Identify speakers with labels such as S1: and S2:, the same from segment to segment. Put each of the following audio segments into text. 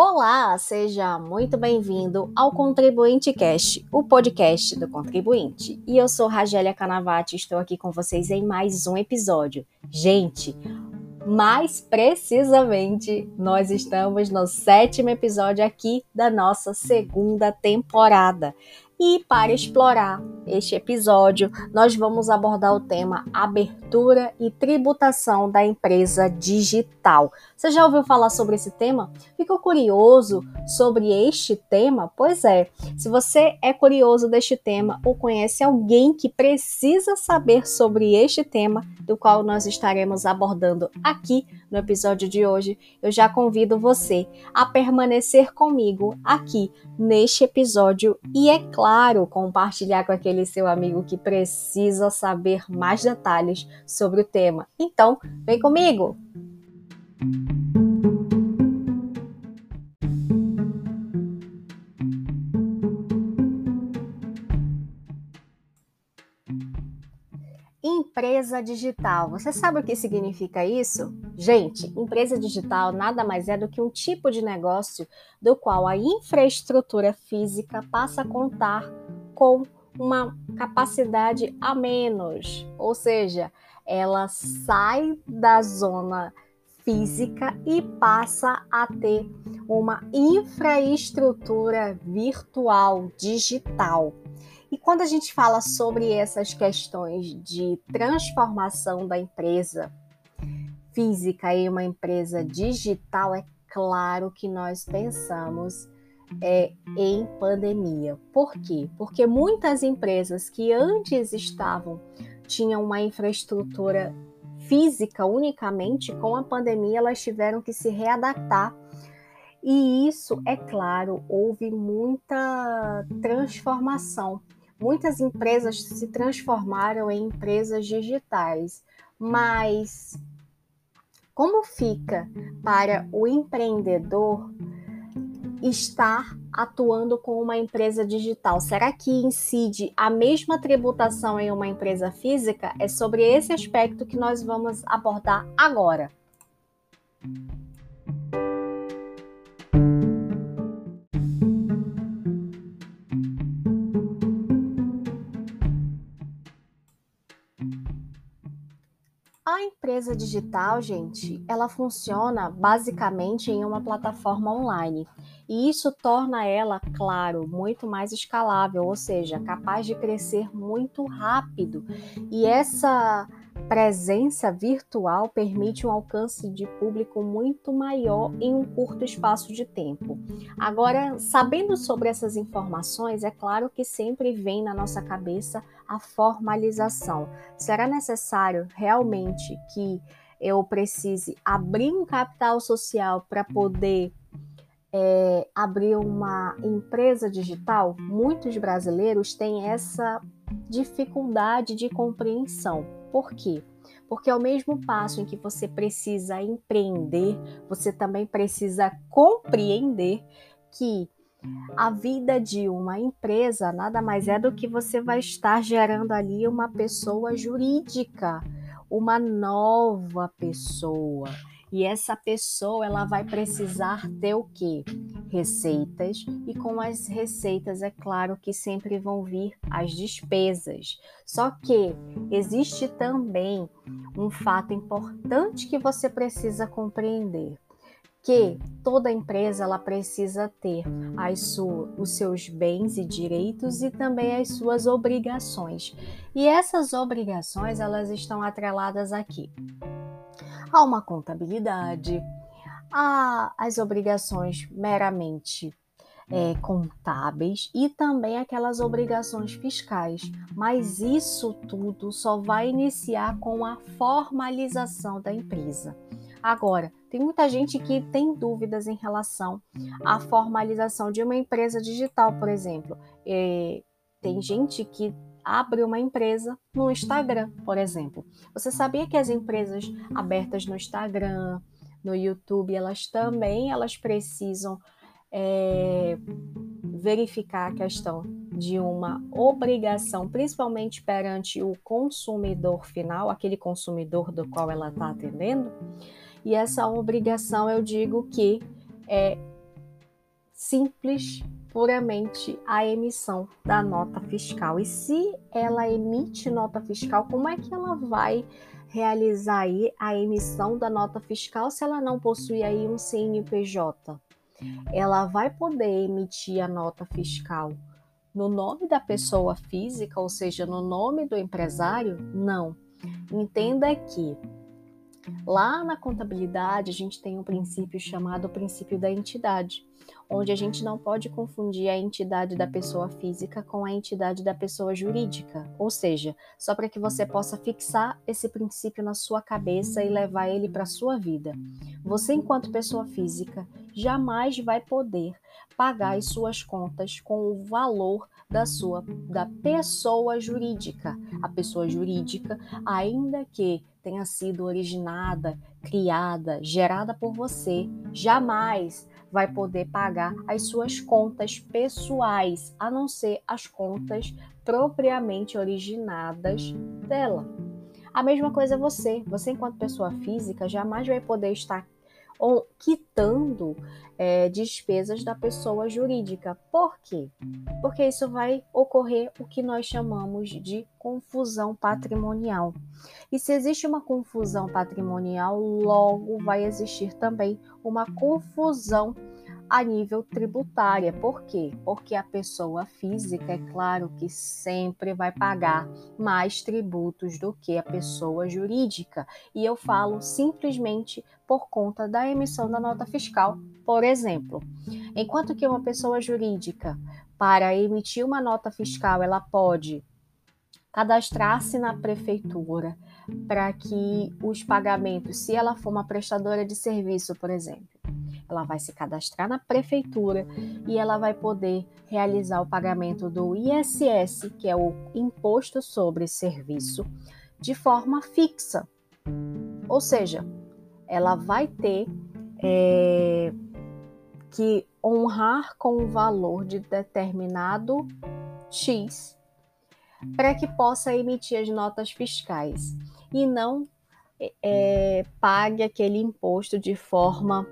S1: Olá, seja muito bem-vindo ao Contribuinte Cast, o podcast do contribuinte. E eu sou Ragélia Canavati, estou aqui com vocês em mais um episódio. Gente, mais precisamente, nós estamos no sétimo episódio aqui da nossa segunda temporada. E para explorar este episódio, nós vamos abordar o tema abertura e tributação da empresa digital. Você já ouviu falar sobre esse tema? Ficou curioso sobre este tema? Pois é, se você é curioso deste tema ou conhece alguém que precisa saber sobre este tema, do qual nós estaremos abordando aqui no episódio de hoje, eu já convido você a permanecer comigo aqui neste episódio e, é claro, compartilhar com aquele seu amigo que precisa saber mais detalhes sobre o tema. Então, vem comigo! Empresa digital. Você sabe o que significa isso? Gente, empresa digital nada mais é do que um tipo de negócio do qual a infraestrutura física passa a contar com uma capacidade a menos, ou seja, ela sai da zona física e passa a ter uma infraestrutura virtual digital. E quando a gente fala sobre essas questões de transformação da empresa física em uma empresa digital, é claro que nós pensamos é, em pandemia. Por quê? Porque muitas empresas que antes estavam tinham uma infraestrutura física unicamente, com a pandemia elas tiveram que se readaptar. E isso, é claro, houve muita transformação Muitas empresas se transformaram em empresas digitais, mas como fica para o empreendedor estar atuando com uma empresa digital? Será que incide a mesma tributação em uma empresa física? É sobre esse aspecto que nós vamos abordar agora. A empresa digital, gente, ela funciona basicamente em uma plataforma online. E isso torna ela, claro, muito mais escalável, ou seja, capaz de crescer muito rápido. E essa presença virtual permite um alcance de público muito maior em um curto espaço de tempo. Agora, sabendo sobre essas informações, é claro que sempre vem na nossa cabeça a formalização. Será necessário realmente que eu precise abrir um capital social para poder é, abrir uma empresa digital? Muitos brasileiros têm essa dificuldade de compreensão. Por quê? Porque ao mesmo passo em que você precisa empreender, você também precisa compreender que a vida de uma empresa nada mais é do que você vai estar gerando ali uma pessoa jurídica, uma nova pessoa. E essa pessoa ela vai precisar ter o quê? Receitas e com as receitas é claro que sempre vão vir as despesas. Só que existe também um fato importante que você precisa compreender que toda empresa ela precisa ter as os seus bens e direitos e também as suas obrigações. E essas obrigações elas estão atreladas aqui a uma contabilidade, a as obrigações meramente é, contábeis e também aquelas obrigações fiscais. Mas isso tudo só vai iniciar com a formalização da empresa. Agora, tem muita gente que tem dúvidas em relação à formalização de uma empresa digital, por exemplo. É, tem gente que abre uma empresa no Instagram, por exemplo. Você sabia que as empresas abertas no Instagram, no YouTube, elas também elas precisam é, verificar a questão de uma obrigação, principalmente perante o consumidor final, aquele consumidor do qual ela está atendendo. E essa obrigação, eu digo que é simples, puramente a emissão da nota fiscal. E se ela emite nota fiscal, como é que ela vai realizar aí a emissão da nota fiscal se ela não possui aí um CNPJ? Ela vai poder emitir a nota fiscal no nome da pessoa física, ou seja, no nome do empresário? Não. Entenda que lá na contabilidade a gente tem um princípio chamado princípio da entidade onde a gente não pode confundir a entidade da pessoa física com a entidade da pessoa jurídica. Ou seja, só para que você possa fixar esse princípio na sua cabeça e levar ele para a sua vida. Você, enquanto pessoa física, jamais vai poder pagar as suas contas com o valor da sua da pessoa jurídica. A pessoa jurídica, ainda que tenha sido originada, criada, gerada por você, jamais vai poder pagar as suas contas pessoais, a não ser as contas propriamente originadas dela. A mesma coisa é você. Você, enquanto pessoa física, jamais vai poder estar quitando é, despesas da pessoa jurídica. Por quê? Porque isso vai ocorrer o que nós chamamos de confusão patrimonial. E se existe uma confusão patrimonial, logo vai existir também uma confusão a nível tributária. Por quê? Porque a pessoa física, é claro que sempre vai pagar mais tributos do que a pessoa jurídica. E eu falo simplesmente por conta da emissão da nota fiscal. Por exemplo, enquanto que uma pessoa jurídica, para emitir uma nota fiscal, ela pode cadastrar-se na prefeitura para que os pagamentos, se ela for uma prestadora de serviço, por exemplo, ela vai se cadastrar na prefeitura e ela vai poder realizar o pagamento do ISS, que é o Imposto sobre Serviço, de forma fixa. Ou seja, ela vai ter é, que honrar com o valor de determinado X para que possa emitir as notas fiscais e não é, pague aquele imposto de forma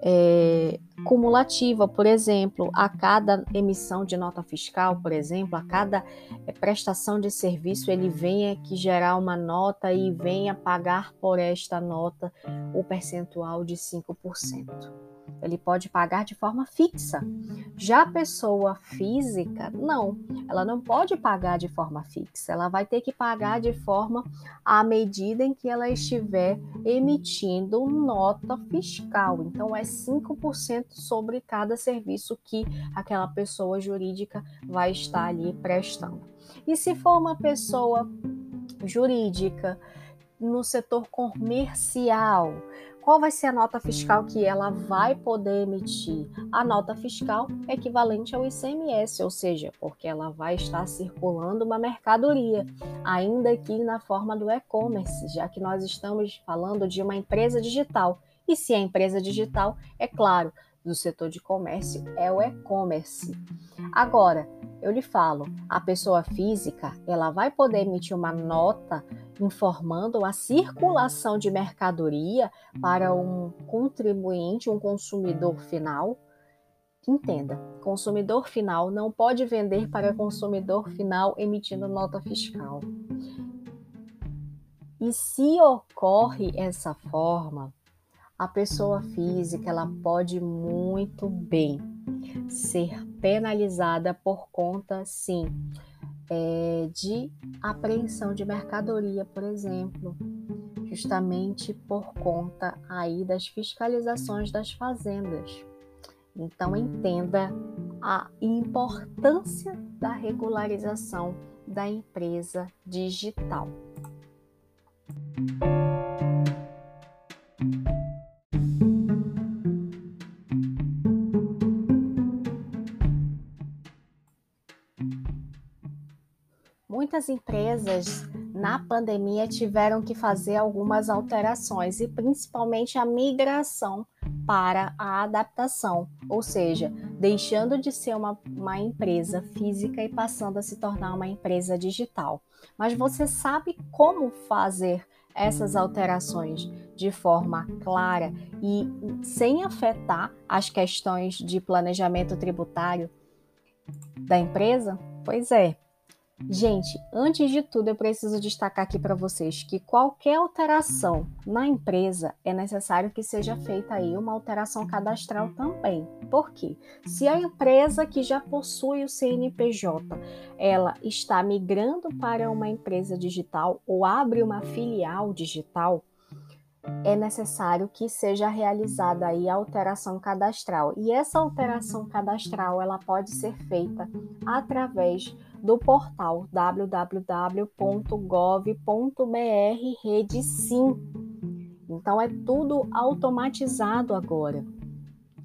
S1: é, cumulativa, por exemplo, a cada emissão de nota fiscal, por exemplo, a cada é, prestação de serviço, ele venha que gerar uma nota e venha pagar por esta nota o percentual de 5%. Ele pode pagar de forma fixa. Já a pessoa física, não. Ela não pode pagar de forma fixa. Ela vai ter que pagar de forma à medida em que ela estiver emitindo nota fiscal. Então, é 5% sobre cada serviço que aquela pessoa jurídica vai estar ali prestando. E se for uma pessoa jurídica no setor comercial, qual vai ser a nota fiscal que ela vai poder emitir? A nota fiscal é equivalente ao ICMS, ou seja, porque ela vai estar circulando uma mercadoria, ainda que na forma do e-commerce, já que nós estamos falando de uma empresa digital. E se é empresa digital, é claro, do setor de comércio é o e-commerce. Agora, eu lhe falo, a pessoa física, ela vai poder emitir uma nota informando a circulação de mercadoria para um contribuinte, um consumidor final. Entenda, consumidor final não pode vender para consumidor final emitindo nota fiscal. E se ocorre essa forma, a pessoa física ela pode muito bem ser penalizada por conta, sim, é, de apreensão de mercadoria, por exemplo, justamente por conta aí das fiscalizações das fazendas. Então entenda a importância da regularização da empresa digital. Muitas empresas na pandemia tiveram que fazer algumas alterações e principalmente a migração para a adaptação, ou seja, deixando de ser uma, uma empresa física e passando a se tornar uma empresa digital. Mas você sabe como fazer essas alterações de forma clara e sem afetar as questões de planejamento tributário da empresa? Pois é, Gente, antes de tudo, eu preciso destacar aqui para vocês que qualquer alteração na empresa é necessário que seja feita aí uma alteração cadastral também. Por quê? Se a empresa que já possui o CNPJ, ela está migrando para uma empresa digital ou abre uma filial digital, é necessário que seja realizada aí a alteração cadastral. E essa alteração cadastral, ela pode ser feita através do portal www.gov.br rede sim. Então é tudo automatizado agora.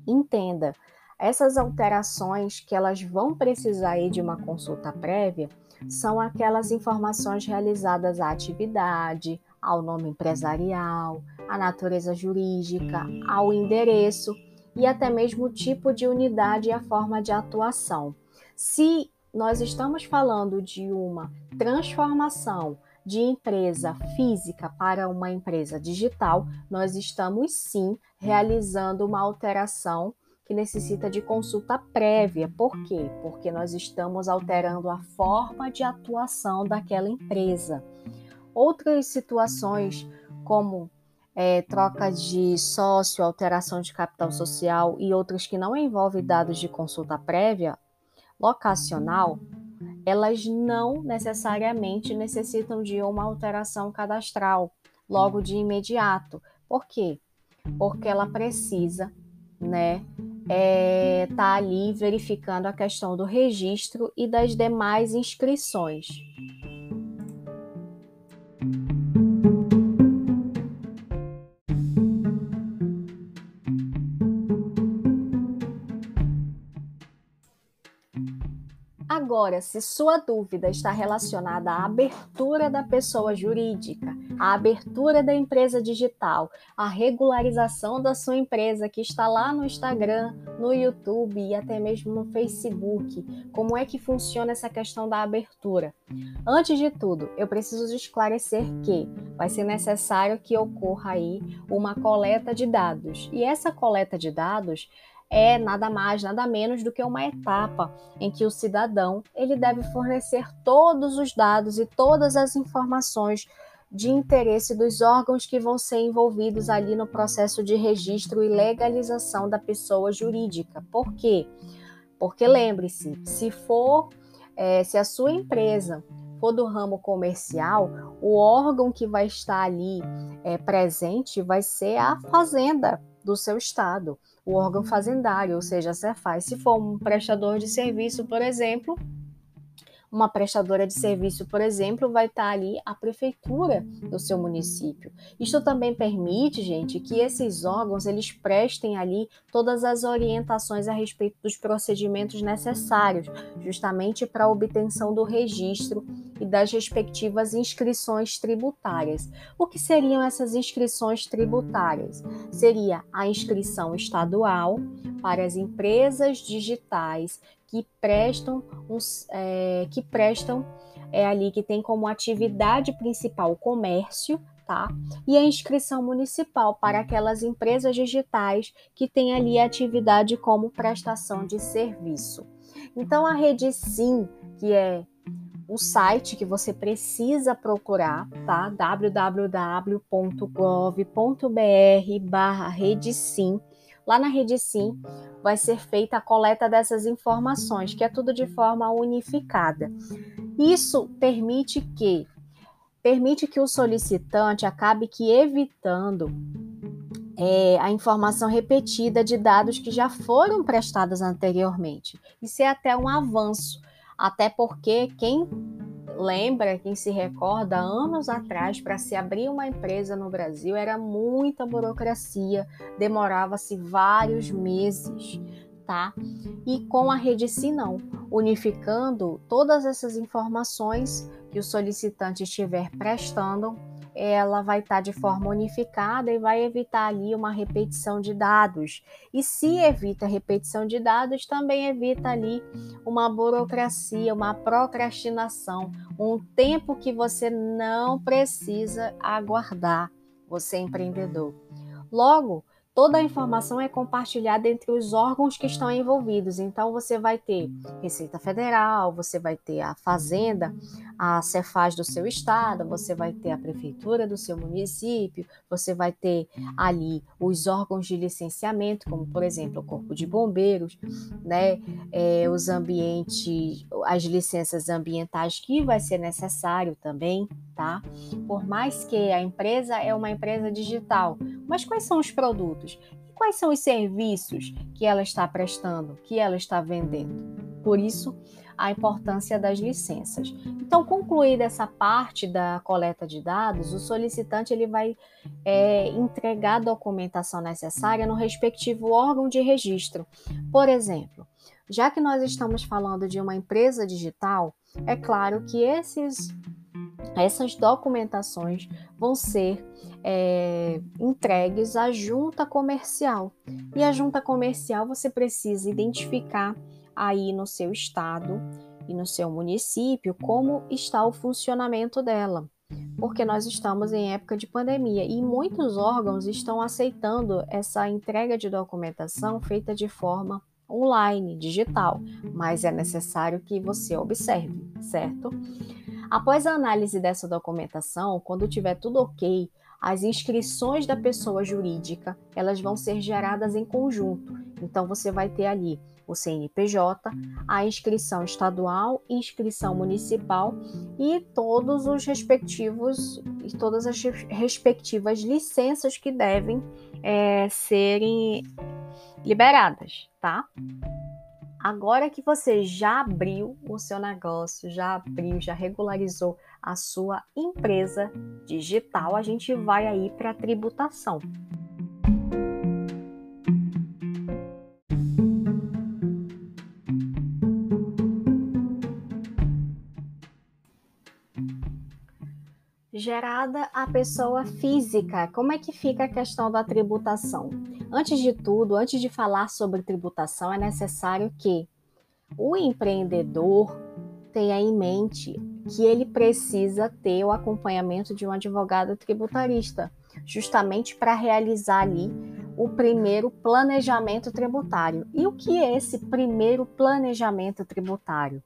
S1: Entenda, essas alterações que elas vão precisar aí de uma consulta prévia são aquelas informações realizadas à atividade, ao nome empresarial, à natureza jurídica, ao endereço e até mesmo o tipo de unidade e a forma de atuação. Se nós estamos falando de uma transformação de empresa física para uma empresa digital, nós estamos sim realizando uma alteração que necessita de consulta prévia. Por quê? Porque nós estamos alterando a forma de atuação daquela empresa. Outras situações, como é, troca de sócio, alteração de capital social e outras que não envolvem dados de consulta prévia, locacional, elas não necessariamente necessitam de uma alteração cadastral logo de imediato. Por quê? Porque ela precisa, né, é, tá ali verificando a questão do registro e das demais inscrições. Agora, se sua dúvida está relacionada à abertura da pessoa jurídica, à abertura da empresa digital, à regularização da sua empresa que está lá no Instagram, no YouTube e até mesmo no Facebook, como é que funciona essa questão da abertura? Antes de tudo, eu preciso esclarecer que vai ser necessário que ocorra aí uma coleta de dados. E essa coleta de dados é nada mais, nada menos do que uma etapa em que o cidadão ele deve fornecer todos os dados e todas as informações de interesse dos órgãos que vão ser envolvidos ali no processo de registro e legalização da pessoa jurídica. Por quê? Porque lembre-se, se for, é, se a sua empresa for do ramo comercial, o órgão que vai estar ali é, presente vai ser a fazenda do seu estado o órgão fazendário, ou seja, a Cefaz. Se for um prestador de serviço, por exemplo, uma prestadora de serviço, por exemplo, vai estar ali a prefeitura do seu município. Isto também permite, gente, que esses órgãos eles prestem ali todas as orientações a respeito dos procedimentos necessários, justamente para a obtenção do registro e das respectivas inscrições tributárias. O que seriam essas inscrições tributárias? Seria a inscrição estadual para as empresas digitais que prestam, uns, é, que prestam é ali que tem como atividade principal o comércio, tá? E a inscrição municipal para aquelas empresas digitais que têm ali atividade como prestação de serviço. Então a rede Sim, que é o site que você precisa procurar, tá? www.gov.br/rede sim Lá na rede Sim vai ser feita a coleta dessas informações, que é tudo de forma unificada. Isso permite que permite que o solicitante acabe que evitando é, a informação repetida de dados que já foram prestados anteriormente. Isso é até um avanço, até porque quem lembra, quem se recorda, anos atrás, para se abrir uma empresa no Brasil era muita burocracia, demorava-se vários meses, tá? E com a rede Sim não, unificando todas essas informações que o solicitante estiver prestando ela vai estar tá de forma unificada e vai evitar ali uma repetição de dados. E se evita repetição de dados, também evita ali uma burocracia, uma procrastinação, um tempo que você não precisa aguardar. você é empreendedor. Logo, toda a informação é compartilhada entre os órgãos que estão envolvidos. Então, você vai ter Receita Federal, você vai ter a Fazenda, a Cefaz do seu estado, você vai ter a Prefeitura do seu município, você vai ter ali os órgãos de licenciamento, como, por exemplo, o Corpo de Bombeiros, né? É, os ambientes, as licenças ambientais que vai ser necessário também, tá? Por mais que a empresa é uma empresa digital, mas quais são os produtos? Quais são os serviços que ela está prestando, que ela está vendendo? Por isso, a importância das licenças. Então, concluída essa parte da coleta de dados, o solicitante ele vai é, entregar a documentação necessária no respectivo órgão de registro. Por exemplo, já que nós estamos falando de uma empresa digital, é claro que esses essas documentações vão ser é, entregues à junta comercial. E a junta comercial você precisa identificar aí no seu estado e no seu município como está o funcionamento dela. Porque nós estamos em época de pandemia e muitos órgãos estão aceitando essa entrega de documentação feita de forma online, digital, mas é necessário que você observe, certo? Após a análise dessa documentação, quando tiver tudo ok, as inscrições da pessoa jurídica, elas vão ser geradas em conjunto. Então você vai ter ali o CNPJ, a inscrição estadual, inscrição municipal e todos os respectivos e todas as respectivas licenças que devem é, serem liberadas, tá? Agora que você já abriu o seu negócio, já abriu, já regularizou a sua empresa digital, a gente vai aí para a tributação. Gerada a pessoa física. Como é que fica a questão da tributação? Antes de tudo, antes de falar sobre tributação, é necessário que o empreendedor tenha em mente que ele precisa ter o acompanhamento de um advogado tributarista, justamente para realizar ali o primeiro planejamento tributário. E o que é esse primeiro planejamento tributário?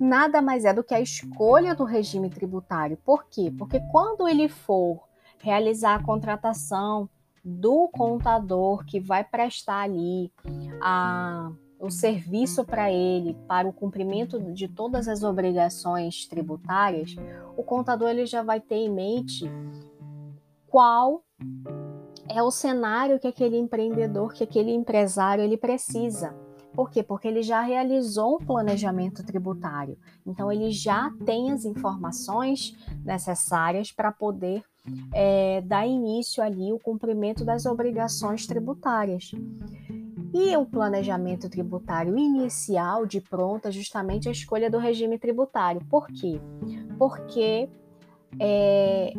S1: Nada mais é do que a escolha do regime tributário. Por quê? Porque quando ele for realizar a contratação do contador que vai prestar ali a, o serviço para ele, para o cumprimento de todas as obrigações tributárias, o contador ele já vai ter em mente qual é o cenário que aquele empreendedor, que aquele empresário ele precisa. Por quê? Porque ele já realizou um planejamento tributário. Então, ele já tem as informações necessárias para poder é, dar início ali o cumprimento das obrigações tributárias. E o planejamento tributário inicial, de pronto, é justamente a escolha do regime tributário. Por quê? Porque é,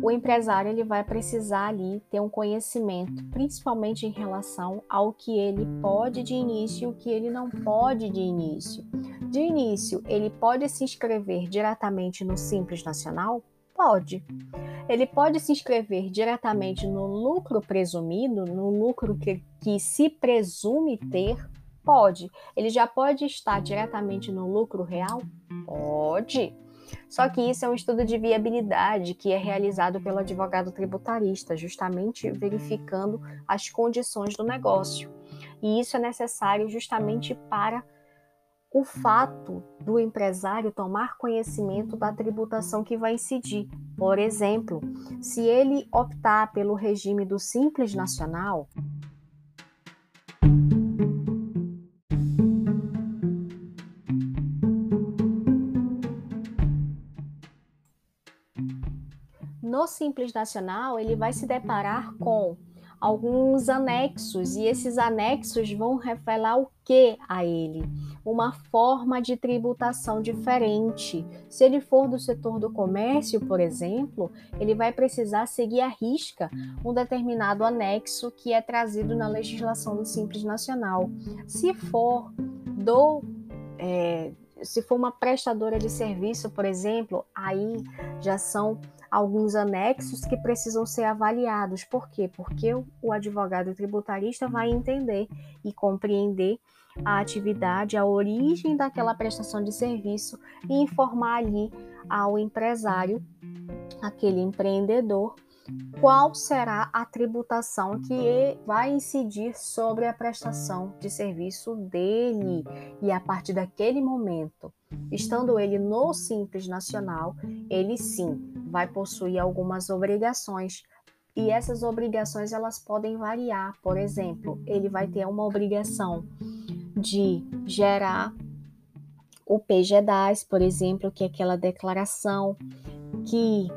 S1: o empresário ele vai precisar ali ter um conhecimento, principalmente em relação ao que ele pode de início e o que ele não pode de início. De início, ele pode se inscrever diretamente no Simples Nacional? Pode. Ele pode se inscrever diretamente no lucro presumido, no lucro que, que se presume ter? Pode. Ele já pode estar diretamente no lucro real? Pode. Só que isso é um estudo de viabilidade que é realizado pelo advogado tributarista, justamente verificando as condições do negócio. E isso é necessário justamente para o fato do empresário tomar conhecimento da tributação que vai incidir. Por exemplo, se ele optar pelo regime do Simples Nacional, Simples Nacional, ele vai se deparar com alguns anexos e esses anexos vão revelar o que a ele? Uma forma de tributação diferente. Se ele for do setor do comércio, por exemplo, ele vai precisar seguir à risca um determinado anexo que é trazido na legislação do Simples Nacional. Se for do é, se for uma prestadora de serviço, por exemplo, aí já são alguns anexos que precisam ser avaliados. Por quê? Porque o advogado tributarista vai entender e compreender a atividade, a origem daquela prestação de serviço e informar ali ao empresário, aquele empreendedor, qual será a tributação que vai incidir sobre a prestação de serviço dele. E a partir daquele momento, estando ele no Simples Nacional, ele sim vai possuir algumas obrigações. E essas obrigações elas podem variar. Por exemplo, ele vai ter uma obrigação de gerar o PGDAS, por exemplo, que é aquela declaração que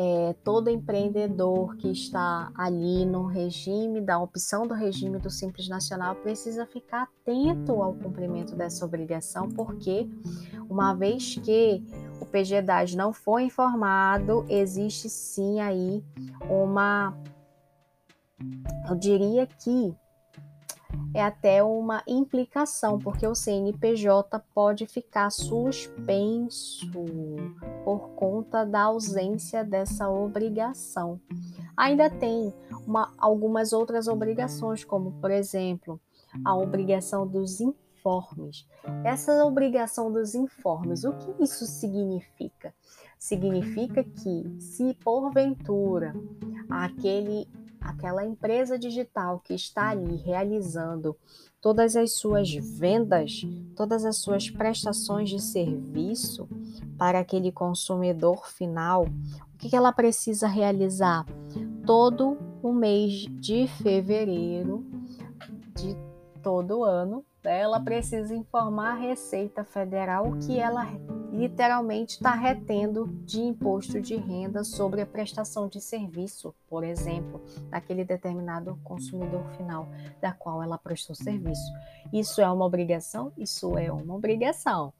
S1: é, todo empreendedor que está ali no regime, da opção do regime do Simples Nacional, precisa ficar atento ao cumprimento dessa obrigação, porque uma vez que o PGDAS não foi informado, existe sim aí uma, eu diria que é até uma implicação, porque o CNPJ pode ficar suspenso por conta da ausência dessa obrigação. Ainda tem uma, algumas outras obrigações, como, por exemplo, a obrigação dos informes. Essa obrigação dos informes, o que isso significa? Significa que, se porventura aquele aquela empresa digital que está ali realizando todas as suas vendas, todas as suas prestações de serviço para aquele consumidor final, o que ela precisa realizar? Todo o mês de fevereiro de todo ano, ela precisa informar a Receita Federal que ela literalmente está retendo de imposto de renda sobre a prestação de serviço, por exemplo, daquele determinado consumidor final da qual ela prestou serviço. Isso é uma obrigação? Isso é uma obrigação.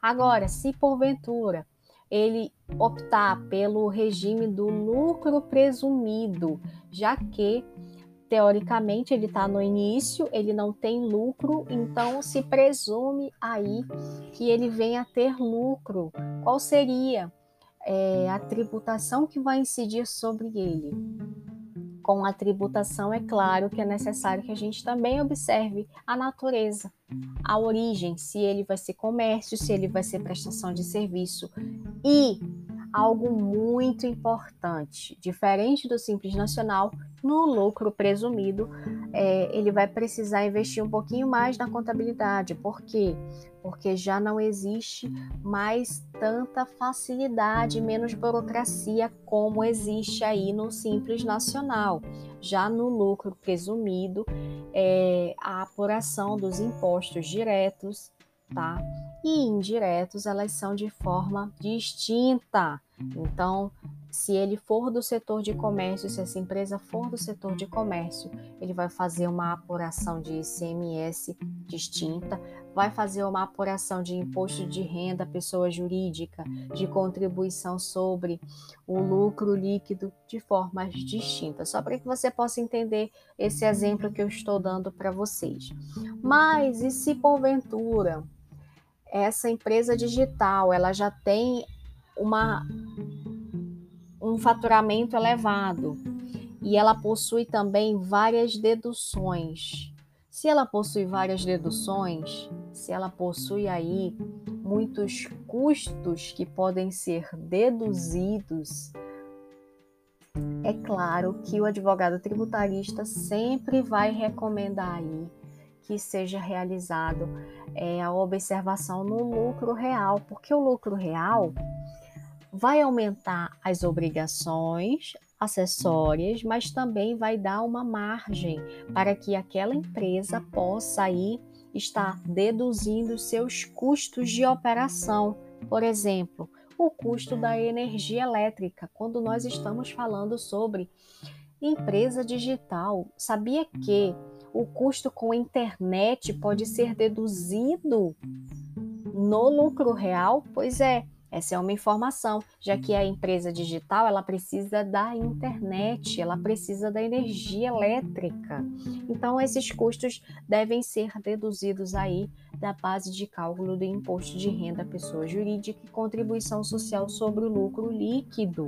S1: Agora, se porventura ele optar pelo regime do lucro presumido, já que teoricamente ele está no início, ele não tem lucro, então se presume aí que ele venha a ter lucro. Qual seria é, a tributação que vai incidir sobre ele? Com a tributação, é claro que é necessário que a gente também observe a natureza, a origem, se ele vai ser comércio, se ele vai ser prestação de serviço e algo muito importante. Diferente do Simples Nacional, no lucro presumido, é, ele vai precisar investir um pouquinho mais na contabilidade. Por quê? Porque já não existe mais tanta facilidade, menos burocracia como existe aí no Simples Nacional. Já no lucro presumido, é, a apuração dos impostos diretos tá? E indiretos, elas são de forma distinta. Então, se ele for do setor de comércio, se essa empresa for do setor de comércio, ele vai fazer uma apuração de ICMS distinta, vai fazer uma apuração de imposto de renda pessoa jurídica, de contribuição sobre o lucro líquido de formas distintas, só para que você possa entender esse exemplo que eu estou dando para vocês. Mas e se porventura essa empresa digital ela já tem uma, um faturamento elevado e ela possui também várias deduções. Se ela possui várias deduções, se ela possui aí muitos custos que podem ser deduzidos, é claro que o advogado tributarista sempre vai recomendar aí que seja realizado é, a observação no lucro real, porque o lucro real vai aumentar as obrigações acessórias, mas também vai dar uma margem para que aquela empresa possa aí estar deduzindo seus custos de operação. Por exemplo, o custo da energia elétrica, quando nós estamos falando sobre empresa digital. Sabia que o custo com internet pode ser deduzido no lucro real? Pois é, Essa é uma informação, já que a empresa digital ela precisa da internet, ela precisa da energia elétrica. Então esses custos devem ser deduzidos aí da base de cálculo do imposto de renda pessoa jurídica e contribuição social sobre o lucro líquido.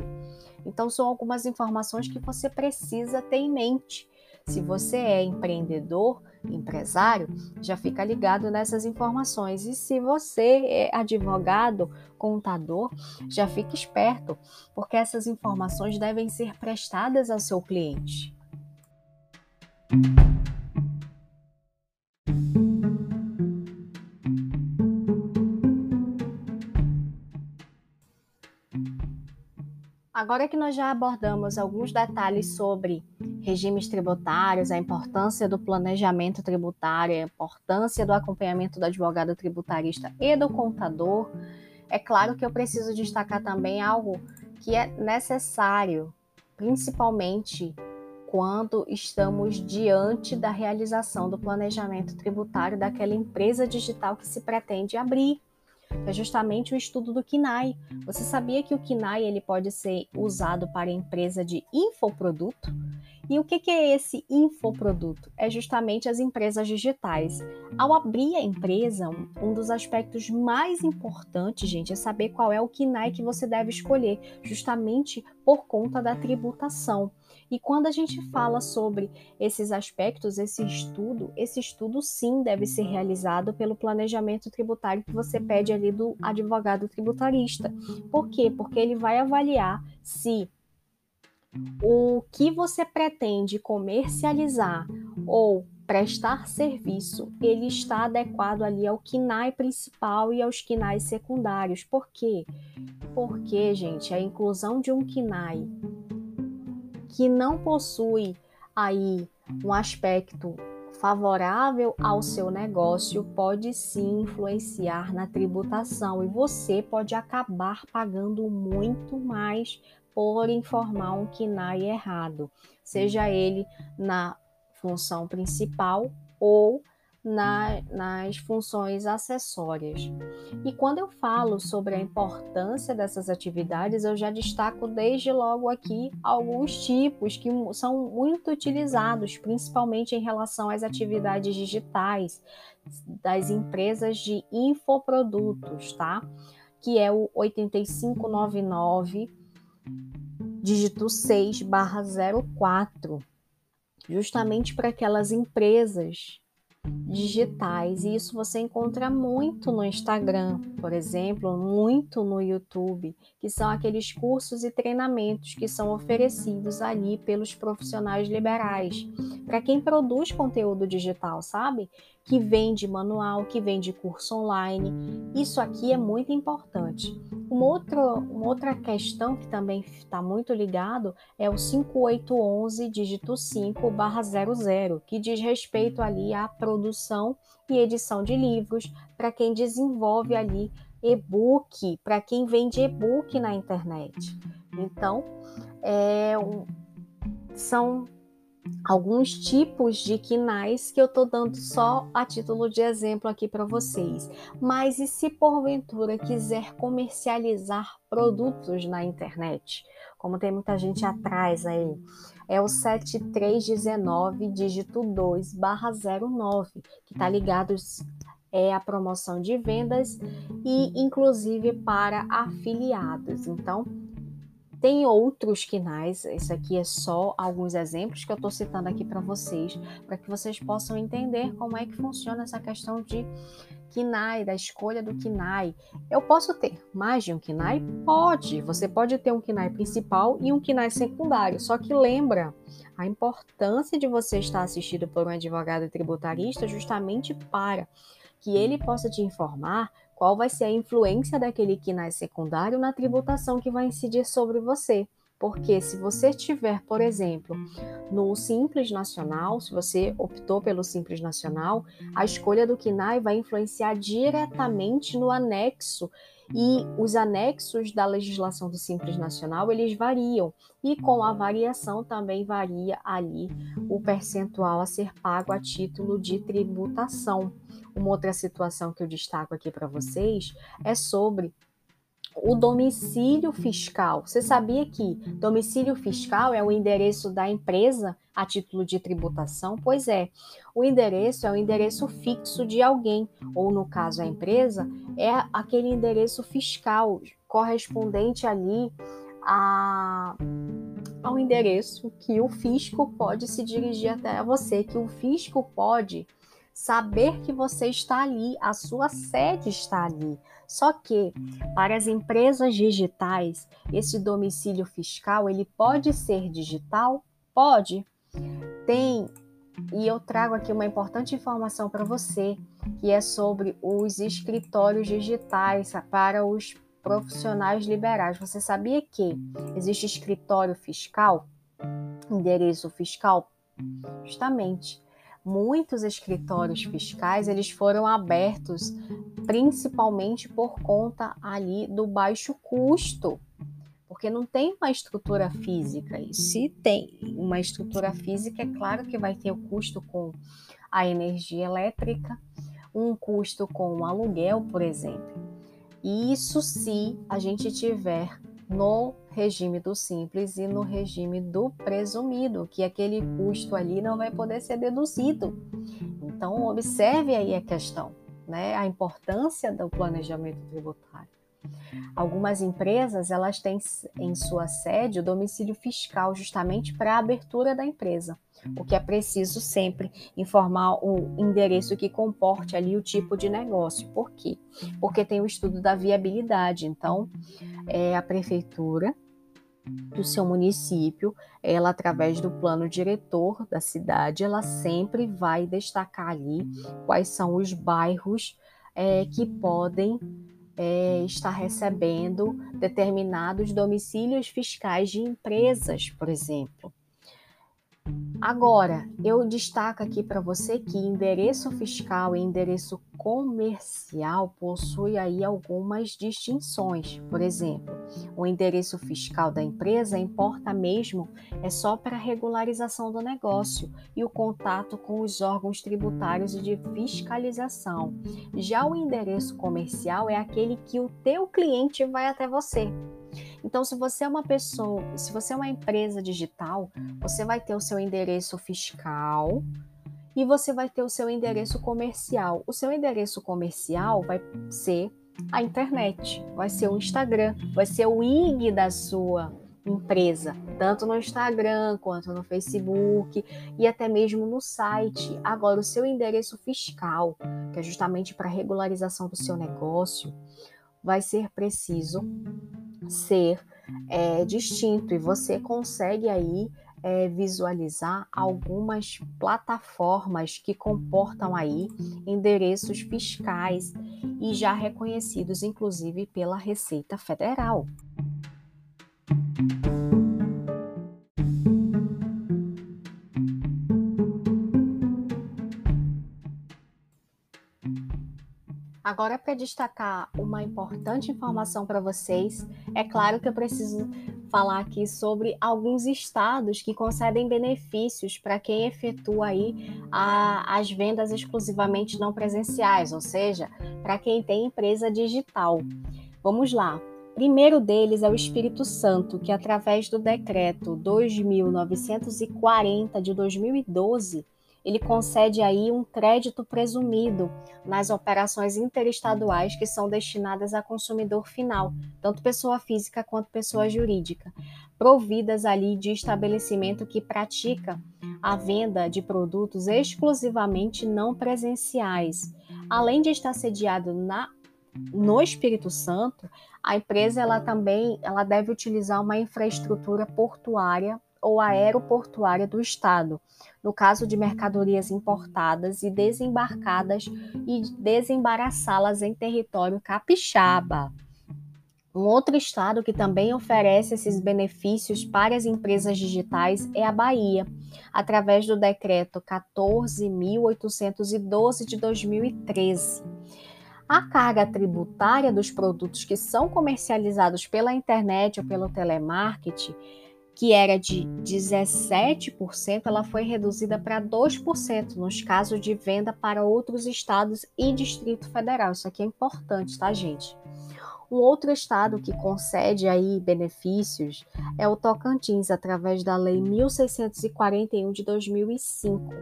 S1: Então são algumas informações que você precisa ter em mente. Se você é empreendedor, empresário, já fica ligado nessas informações. E se você é advogado, contador, já fica esperto, porque essas informações devem ser prestadas ao seu cliente. Agora que nós já abordamos alguns detalhes sobre regimes tributários, a importância do planejamento tributário, a importância do acompanhamento do advogado tributarista e do contador, é claro que eu preciso destacar também algo que é necessário, principalmente quando estamos diante da realização do planejamento tributário daquela empresa digital que se pretende abrir é justamente o estudo do KINAI. Você sabia que o KINAI ele pode ser usado para empresa de infoproduto? E o que, é esse infoproduto? É justamente as empresas digitais. Ao abrir a empresa, um dos aspectos mais importantes, gente, é saber qual é o KINAI que você deve escolher, justamente por conta da tributação. E quando a gente fala sobre esses aspectos, esse estudo, esse estudo sim deve ser realizado pelo planejamento tributário que você pede ali do advogado tributarista. Por quê? Porque ele vai avaliar se o que você pretende comercializar ou prestar serviço, ele está adequado ali ao KINAI principal e aos KINAI secundários. Por quê? Porque, gente, a inclusão de um KINAI que não possui aí um aspecto favorável ao seu negócio pode sim influenciar na tributação e você pode acabar pagando muito mais por informar um KINAI errado, seja ele na função principal ou na, nas funções acessórias. E quando eu falo sobre a importância dessas atividades, eu já destaco desde logo aqui alguns tipos que são muito utilizados, principalmente em relação às atividades digitais das empresas de infoprodutos, tá? Que é o 8599 dígito 6 barra 04, justamente para aquelas empresas digitais. E isso você encontra muito no Instagram, por exemplo, muito no YouTube, que são aqueles cursos e treinamentos que são oferecidos ali pelos profissionais liberais. Para quem produz conteúdo digital, sabe? Que vende manual, que vende curso online. Isso aqui é muito importante. Uma outra, uma outra questão que também está muito ligado é o 5811 dígito 5 barra 00, que diz respeito ali à produção e edição de livros para quem desenvolve ali e-book, para quem vende e-book na internet. Então, é, um, são alguns tipos de quinais que eu estou dando só a título de exemplo aqui para vocês. Mas e se porventura quiser comercializar produtos na internet? Como tem muita gente atrás aí, é o 7319 dígito 2 barra 09, que está ligado é a promoção de vendas e inclusive para afiliados. Então, tem outros quinais, isso aqui é só alguns exemplos que eu estou citando aqui para vocês, para que vocês possam entender como é que funciona essa questão de KINAI, da escolha do KINAI. Eu posso ter mais de um KINAI? Pode. Você pode ter um KINAI principal e um KINAI secundário. Só que lembra a importância de você estar assistido por um advogado tributarista justamente para que ele possa te informar qual vai ser a influência daquele KINAI secundário na tributação que vai incidir sobre você. Porque se você tiver, por exemplo, no Simples Nacional, se você optou pelo Simples Nacional, a escolha do KINAI vai influenciar diretamente no anexo e os anexos da legislação do Simples Nacional, eles variam. E com a variação também varia ali o percentual a ser pago a título de tributação. Uma outra situação que eu destaco aqui para vocês é sobre o domicílio fiscal. Você sabia que domicílio fiscal é o endereço da empresa a título de tributação? Pois é, o endereço é o endereço fixo de alguém, ou no caso a empresa, é aquele endereço fiscal correspondente ali a, ao endereço que o fisco pode se dirigir até você, que o fisco pode saber que você está ali, a sua sede está ali. Só que para as empresas digitais, esse domicílio fiscal, ele pode ser digital? Pode. Tem e eu trago aqui uma importante informação para você, que é sobre os escritórios digitais para os profissionais liberais. Você sabia que existe escritório fiscal, endereço fiscal? Justamente muitos escritórios fiscais eles foram abertos principalmente por conta ali do baixo custo, porque não tem uma estrutura física. E se tem uma estrutura física, é claro que vai ter o custo com a energia elétrica, um custo com o aluguel, por exemplo. Isso se a gente tiver no regime do simples e no regime do presumido, que aquele custo ali não vai poder ser deduzido. Então, observe aí a questão, né? A importância do planejamento tributário. Algumas empresas elas têm em sua sede o domicílio fiscal justamente para a abertura da empresa o que é preciso sempre informar o endereço que comporte ali o tipo de negócio. Por quê? Porque tem o estudo da viabilidade. Então, é a prefeitura do seu município, ela através do plano diretor da cidade, ela sempre vai destacar ali quais são os bairros é, que podem é, estar recebendo determinados domicílios fiscais de empresas, por exemplo. Agora, eu destaco aqui para você que endereço fiscal e endereço comercial possui aí algumas distinções. Por exemplo, o endereço fiscal da empresa importa mesmo é só para regularização do negócio e o contato com os órgãos tributários e de fiscalização. Já o endereço comercial é aquele que o teu cliente vai até você. Então, se você é uma pessoa, se você é uma empresa digital, você vai ter o seu endereço fiscal e você vai ter o seu endereço comercial. O seu endereço comercial vai ser a internet, vai ser o Instagram, vai ser o IG da sua empresa, tanto no Instagram quanto no Facebook e até mesmo no site. Agora, o seu endereço fiscal, que é justamente para regularização do seu negócio, vai ser preciso ser é, distinto e você consegue aí é, visualizar algumas plataformas que comportam aí endereços fiscais e já reconhecidos inclusive pela Receita Federal. Agora, para destacar uma importante informação para vocês, é claro que eu preciso falar aqui sobre alguns estados que concedem benefícios para quem efetua aí a, as vendas exclusivamente não presenciais, ou seja, para quem tem empresa digital. Vamos lá. Primeiro deles é o Espírito Santo, que através do decreto 2940 de 2012 ele concede aí um crédito presumido nas operações interestaduais que são destinadas a consumidor final, tanto pessoa física quanto pessoa jurídica, providas ali de estabelecimento que pratica a venda de produtos exclusivamente não presenciais. Além de estar sediado na no Espírito Santo, a empresa ela também ela deve utilizar uma infraestrutura portuária ou aeroportuária do estado, no caso de mercadorias importadas e desembarcadas e desembaraçá-las em território capixaba. Um outro estado que também oferece esses benefícios para as empresas digitais é a Bahia, através do decreto 14.812 de 2013. A carga tributária dos produtos que são comercializados pela internet ou pelo telemarketing que era de 17%, ela foi reduzida para 2% nos casos de venda para outros estados e Distrito Federal. Isso aqui é importante, tá, gente? Um outro estado que concede aí benefícios é o Tocantins, através da Lei 1641 de 2005.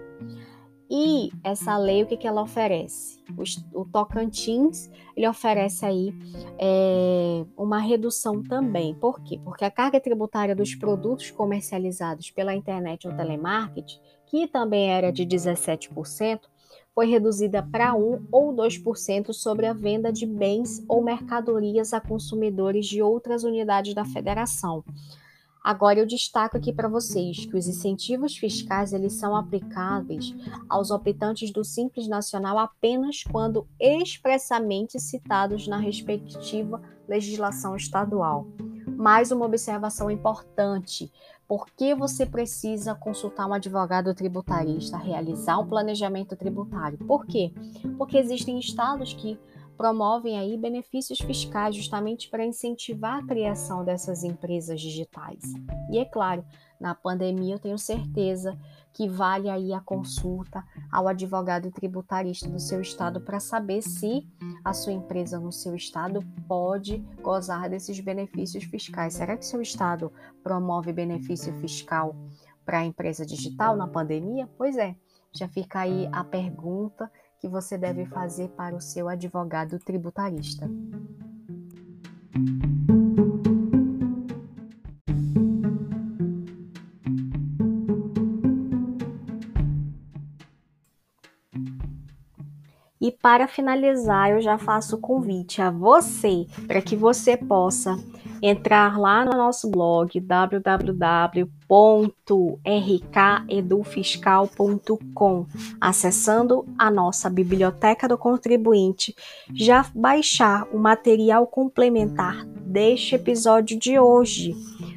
S1: E essa lei, o que, que ela oferece? O, o Tocantins, ele oferece aí é, uma redução também. Por quê? Porque a carga tributária dos produtos comercializados pela internet ou telemarketing, que também era de 17%, foi reduzida para 1 ou 2% sobre a venda de bens ou mercadorias a consumidores de outras unidades da federação. Agora eu destaco aqui para vocês que os incentivos fiscais eles são aplicáveis aos optantes do Simples Nacional apenas quando expressamente citados na respectiva legislação estadual. Mais uma observação importante: por que você precisa consultar um advogado tributarista, realizar um planejamento tributário? Por quê? Porque existem estados que promovem aí benefícios fiscais justamente para incentivar a criação dessas empresas digitais. E é claro, na pandemia eu tenho certeza que vale aí a consulta ao advogado tributarista do seu estado para saber se a sua empresa no seu estado pode gozar desses benefícios fiscais. Será que seu estado promove benefício fiscal para a empresa digital na pandemia? Pois é, já fica aí a pergunta que você deve fazer para o seu advogado tributarista. E para finalizar, eu já faço o convite a você para que você possa entrar lá no nosso blog www.rkedufiscal.com, acessando a nossa biblioteca do contribuinte, já baixar o material complementar deste episódio de hoje.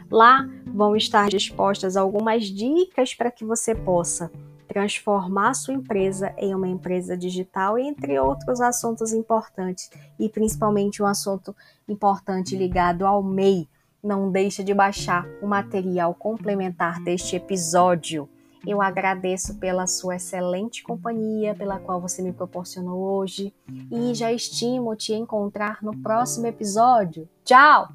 S1: Lá vão estar dispostas algumas dicas para que você possa transformar sua empresa em uma empresa digital, entre outros assuntos importantes, e principalmente um assunto importante ligado ao MEI não deixa de baixar o material complementar deste episódio. Eu agradeço pela sua excelente companhia, pela qual você me proporcionou hoje, e já estimo te encontrar no próximo episódio. Tchau!